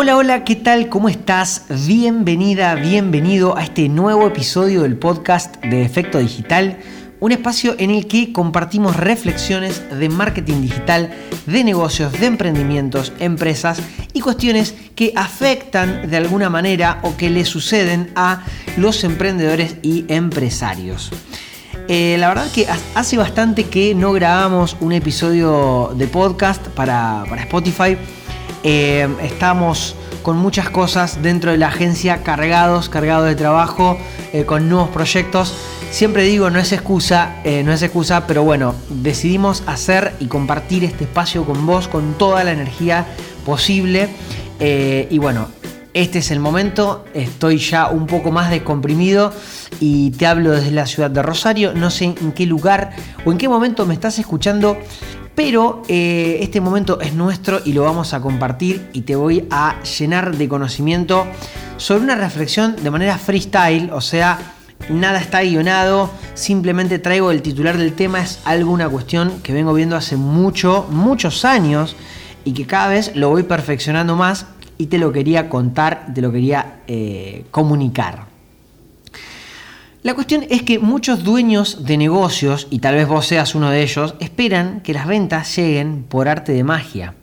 Hola, hola, ¿qué tal? ¿Cómo estás? Bienvenida, bienvenido a este nuevo episodio del podcast de Efecto Digital, un espacio en el que compartimos reflexiones de marketing digital, de negocios, de emprendimientos, empresas y cuestiones que afectan de alguna manera o que le suceden a los emprendedores y empresarios. Eh, la verdad que hace bastante que no grabamos un episodio de podcast para, Spotify. Eh, estamos con muchas cosas dentro de la agencia cargados, cargados de trabajo, eh, con nuevos proyectos. Siempre digo, no es excusa, no es excusa, pero bueno, decidimos hacer y compartir este espacio con vos con toda la energía posible. y bueno, este es el momento, estoy ya un poco más descomprimido y te hablo desde la ciudad de Rosario, no sé en qué lugar o en qué momento me estás escuchando, pero eh, este momento es nuestro y lo vamos a compartir y te voy a llenar de conocimiento sobre una reflexión de manera freestyle, o sea, nada está guionado, simplemente traigo el titular del tema, es alguna cuestión que vengo viendo hace mucho, muchos años y que cada vez lo voy perfeccionando más y te lo quería contar, te lo quería eh, comunicar. La cuestión es que muchos dueños de negocios, y tal vez vos seas uno de ellos, esperan que las ventas lleguen por arte de magia.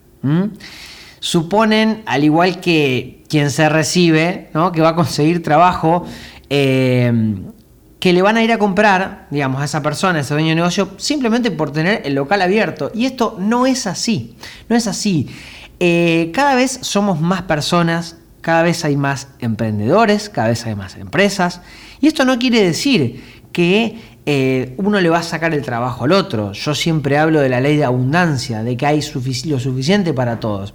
Suponen, al igual que quien se recibe, que va a conseguir trabajo, eh, que le van a ir a comprar, digamos, a esa persona, a ese dueño de negocio, simplemente por tener el local abierto. Y esto no es así, no es así. Eh, cada vez somos más personas, cada vez hay más emprendedores, cada vez hay más empresas. Y esto no quiere decir que eh, uno le va a sacar el trabajo al otro. Yo siempre hablo de la ley de abundancia, de que hay lo suficiente para todos.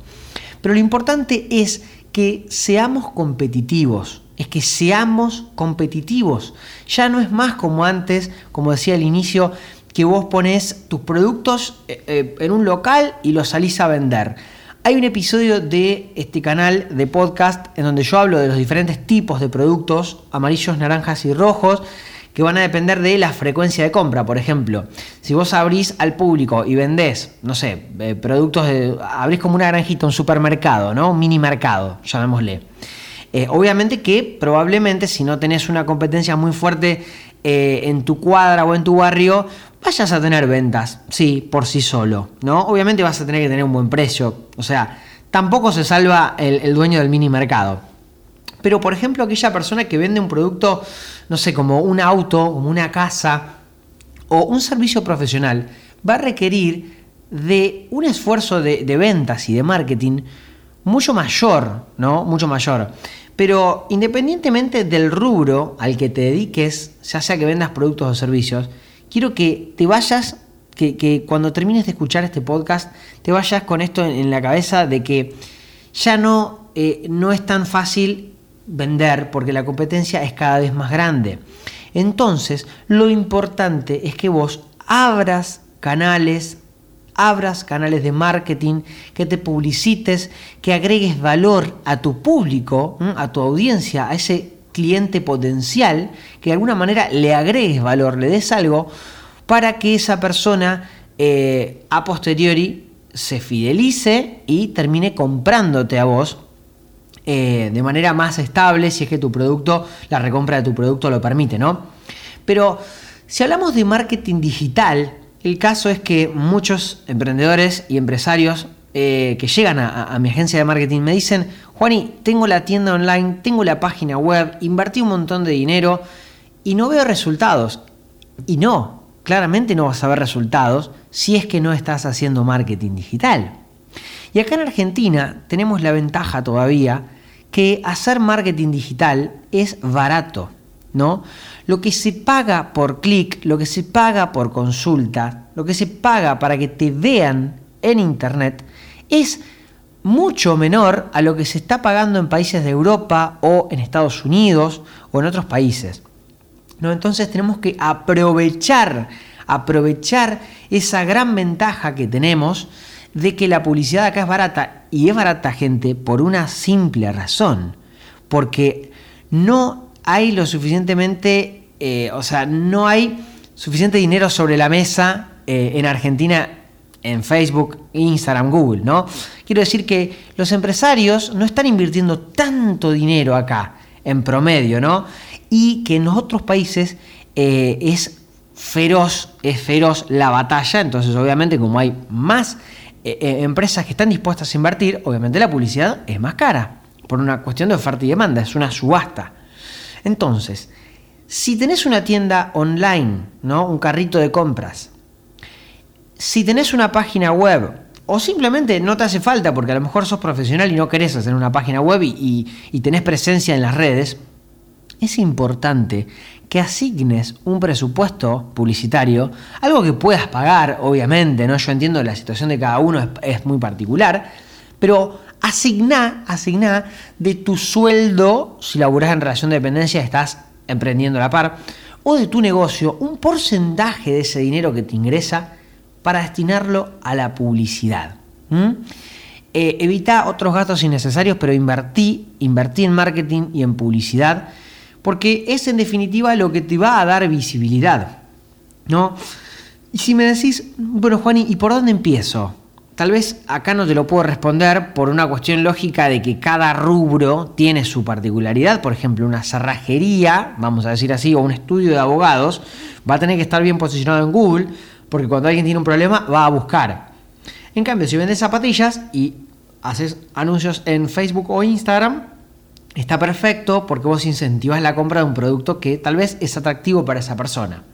Pero lo importante es que seamos competitivos, es que seamos competitivos. Ya no es más como antes, como decía al inicio, que vos pones tus productos eh, en un local y los salís a vender. Hay un episodio de este canal de podcast en donde yo hablo de los diferentes tipos de productos, amarillos, naranjas y rojos, que van a depender de la frecuencia de compra. Por ejemplo, si vos abrís al público y vendés, no sé, eh, productos de. abrís como una granjita, un supermercado, ¿no? Un mini mercado, llamémosle. Eh, obviamente que probablemente si no tenés una competencia muy fuerte eh, en tu cuadra o en tu barrio, vayas a tener ventas, sí, por sí solo, ¿no? Obviamente vas a tener que tener un buen precio, o sea, tampoco se salva el, dueño del mini mercado. Pero, por ejemplo, aquella persona que vende un producto, no sé, como un auto, como una casa o un servicio profesional, va a requerir de un esfuerzo de, ventas y de marketing mucho mayor, ¿no? Mucho mayor. Pero independientemente del rubro al que te dediques, ya sea que vendas productos o servicios, quiero que te vayas, que, cuando termines de escuchar este podcast, te vayas con esto en, la cabeza de que ya no, eh, no es tan fácil vender porque la competencia es cada vez más grande. Entonces, lo importante es que vos abras canales, abras canales de marketing, que te publicites, que agregues valor a tu público, a tu audiencia, a ese cliente potencial, que de alguna manera le agregues valor, le des algo, para que esa persona eh, a posteriori se fidelice y termine comprándote a vos eh, de manera más estable, si es que tu producto, la recompra de tu producto lo permite, ¿no? Pero si hablamos de marketing digital, el caso es que muchos emprendedores y empresarios eh, que llegan a, mi agencia de marketing me dicen, Juani, tengo la tienda online, tengo la página web, invertí un montón de dinero y no veo resultados. Y no, claramente no vas a ver resultados si es que no estás haciendo marketing digital. Y acá en Argentina tenemos la ventaja todavía que hacer marketing digital es barato, ¿no? Lo que se paga por clic, lo que se paga por consulta, lo que se paga para que te vean en Internet es mucho menor a lo que se está pagando en países de Europa o en Estados Unidos o en otros países. ¿No? Entonces tenemos que aprovechar, aprovechar esa gran ventaja que tenemos de que la publicidad acá es barata. Y es barata, gente, por una simple razón. Porque no hay lo suficientemente, eh, o sea, no hay suficiente dinero sobre la mesa eh, en Argentina en Facebook, Instagram, Google, ¿no? Quiero decir que los empresarios no están invirtiendo tanto dinero acá, en promedio, ¿no? Y que en otros países eh, es feroz, es feroz la batalla, entonces obviamente como hay más eh, eh, empresas que están dispuestas a invertir, obviamente la publicidad es más cara, por una cuestión de oferta y demanda, es una subasta. Entonces, si tenés una tienda online, ¿no? un carrito de compras, si tenés una página web, o simplemente no te hace falta porque a lo mejor sos profesional y no querés hacer una página web y, y tenés presencia en las redes, es importante que asignes un presupuesto publicitario, algo que puedas pagar, obviamente, ¿no? Yo entiendo la situación de cada uno es, muy particular, pero asigná, asigná de tu sueldo, si laburás en relación de dependencia, estás emprendiendo a la par, o de tu negocio, un porcentaje de ese dinero que te ingresa para destinarlo a la publicidad. Eh, evita otros gastos innecesarios, pero invertí, invertí en marketing y en publicidad porque es en definitiva lo que te va a dar visibilidad. ¿no? Y si me decís, bueno, Juani, ¿y por dónde empiezo? Tal vez acá no te lo puedo responder por una cuestión lógica de que cada rubro tiene su particularidad. Por ejemplo, una cerrajería, vamos a decir así, o un estudio de abogados, va a tener que estar bien posicionado en Google, porque cuando alguien tiene un problema va a buscar. En cambio, si vendes zapatillas y haces anuncios en Facebook o Instagram, está perfecto porque vos incentivas la compra de un producto que tal vez es atractivo para esa persona.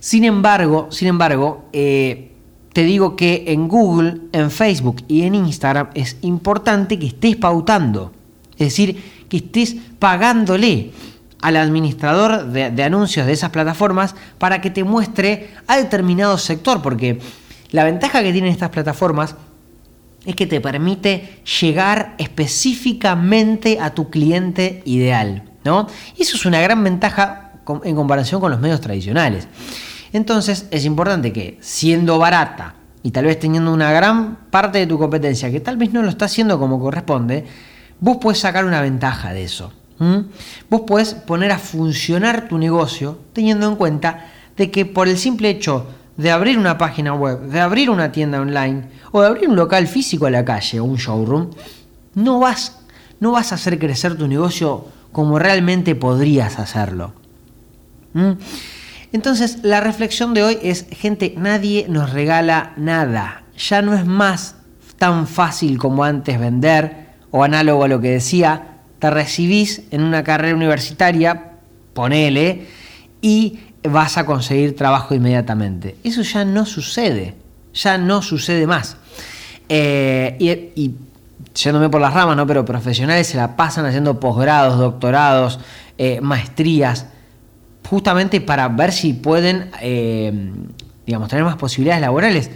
Sin embargo, sin embargo, eh, te digo que en Google, en Facebook y en Instagram es importante que estés pautando. Es decir, que estés pagándole al administrador de, anuncios de esas plataformas para que te muestre a determinado sector, porque la ventaja que tienen estas plataformas es que te permite llegar específicamente a tu cliente ideal. ¿no? Eso es una gran ventaja en comparación con los medios tradicionales. Entonces es importante que siendo barata y tal vez teniendo una gran parte de tu competencia que tal vez no lo está haciendo como corresponde, vos puedes sacar una ventaja de eso. Vos puedes poner a funcionar tu negocio teniendo en cuenta de que por el simple hecho de abrir una página web, de abrir una tienda online o de abrir un local físico a la calle o un showroom, no vas, no vas a hacer crecer tu negocio como realmente podrías hacerlo. ¿Mm? Entonces, la reflexión de hoy es, gente, nadie nos regala nada. Ya no es más tan fácil como antes vender, o análogo a lo que decía, te recibís en una carrera universitaria, ponele, y vas a conseguir trabajo inmediatamente. Eso ya no sucede, ya no sucede más. Eh, y, y, yéndome por las ramas, ¿no? pero profesionales se la pasan haciendo posgrados, doctorados, eh, maestrías, justamente para ver si pueden, eh, digamos, tener más posibilidades laborales.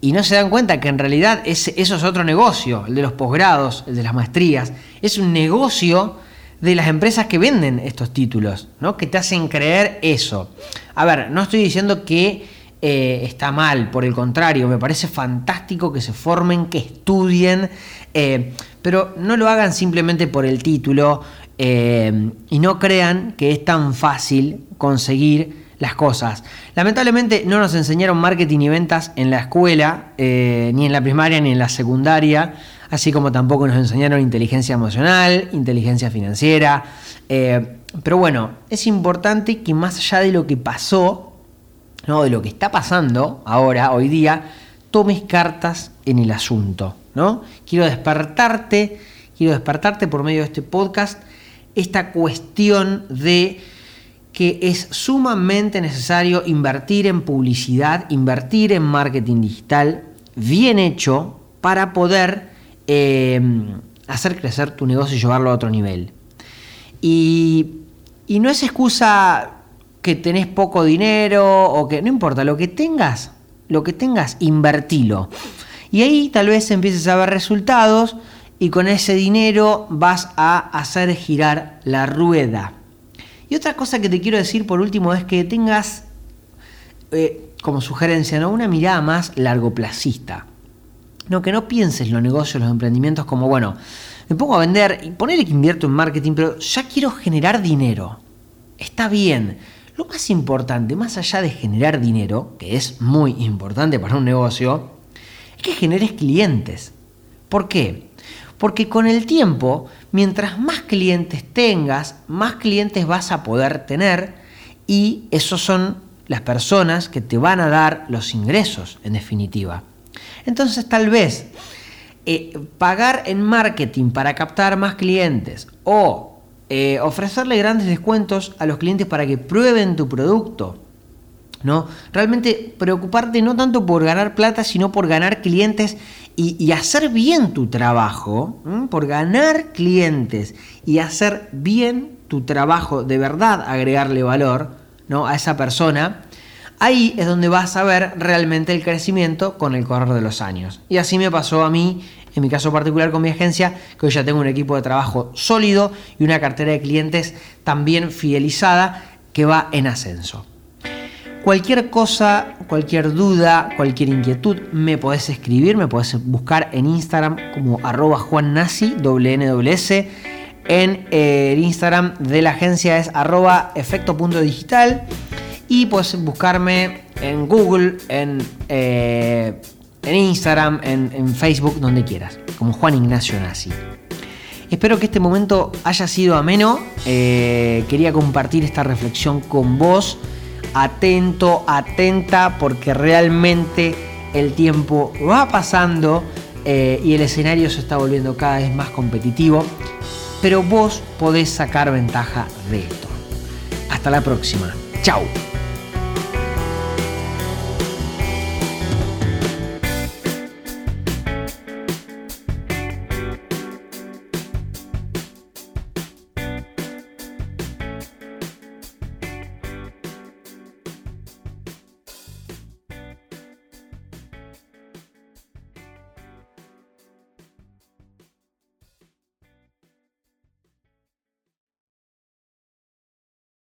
Y no se dan cuenta que en realidad eso es otro negocio, el de los posgrados, el de las maestrías. Es un negocio de las empresas que venden estos títulos, ¿no? que te hacen creer eso. A ver, no estoy diciendo que eh, está mal, por el contrario, me parece fantástico que se formen, que estudien, eh, pero no lo hagan simplemente por el título eh, y no crean que es tan fácil conseguir las cosas. Lamentablemente no nos enseñaron marketing y ventas en la escuela, ni en la primaria ni en la secundaria así como tampoco nos enseñaron inteligencia emocional, inteligencia financiera. Eh, pero bueno, es importante que más allá de lo que pasó, ¿no? de lo que está pasando ahora, hoy día, tomes cartas en el asunto. ¿no? Quiero despertarte, quiero despertarte por medio de este podcast esta cuestión de que es sumamente necesario invertir en publicidad, invertir en marketing digital bien hecho para poder Em, hacer crecer tu negocio y llevarlo a otro nivel. Y, no es excusa que tenés poco dinero o que no importa, lo que tengas, lo que tengas, invertilo. Y ahí tal vez empieces a ver resultados y con ese dinero vas a hacer girar la rueda. Y otra cosa que te quiero decir por último es que tengas eh, como sugerencia ¿no? una mirada más largoplacista. No, que no pienses los negocios, los emprendimientos como, bueno, me pongo a vender y ponerle que invierto en marketing, pero ya quiero generar dinero. Está bien. Lo más importante, más allá de generar dinero, que es muy importante para un negocio, es que generes clientes. ¿Por qué? Porque con el tiempo, mientras más clientes tengas, más clientes vas a poder tener y esos son las personas que te van a dar los ingresos, en definitiva. Entonces tal vez eh, pagar en marketing para captar más clientes o eh, ofrecerle grandes descuentos a los clientes para que prueben tu producto. ¿No? Realmente preocuparte no tanto por ganar plata, sino por ganar clientes y, hacer bien tu trabajo, por ganar clientes y hacer bien tu trabajo, de verdad agregarle valor ¿no? a esa persona, ahí es donde vas a ver realmente el crecimiento con el correr de los años. Y así me pasó a mí, en mi caso particular con mi agencia, que hoy ya tengo un equipo de trabajo sólido y una cartera de clientes también fidelizada que va en ascenso. Cualquier cosa, cualquier duda, cualquier inquietud, me podés escribir, me podés buscar en Instagram como arroba juannasi, WNWS. En eh, el Instagram de la agencia es arroba efecto.digital. Y puedes buscarme en Google, en, eh, en Instagram, en, Facebook, donde quieras, como Juan Ignacio Nasi. Espero que este momento haya sido ameno. Eh, quería compartir esta reflexión con vos atento, atenta, porque realmente el tiempo va pasando eh, y el escenario se está volviendo cada vez más competitivo, pero vos podés sacar ventaja de esto. Hasta la próxima. Chao.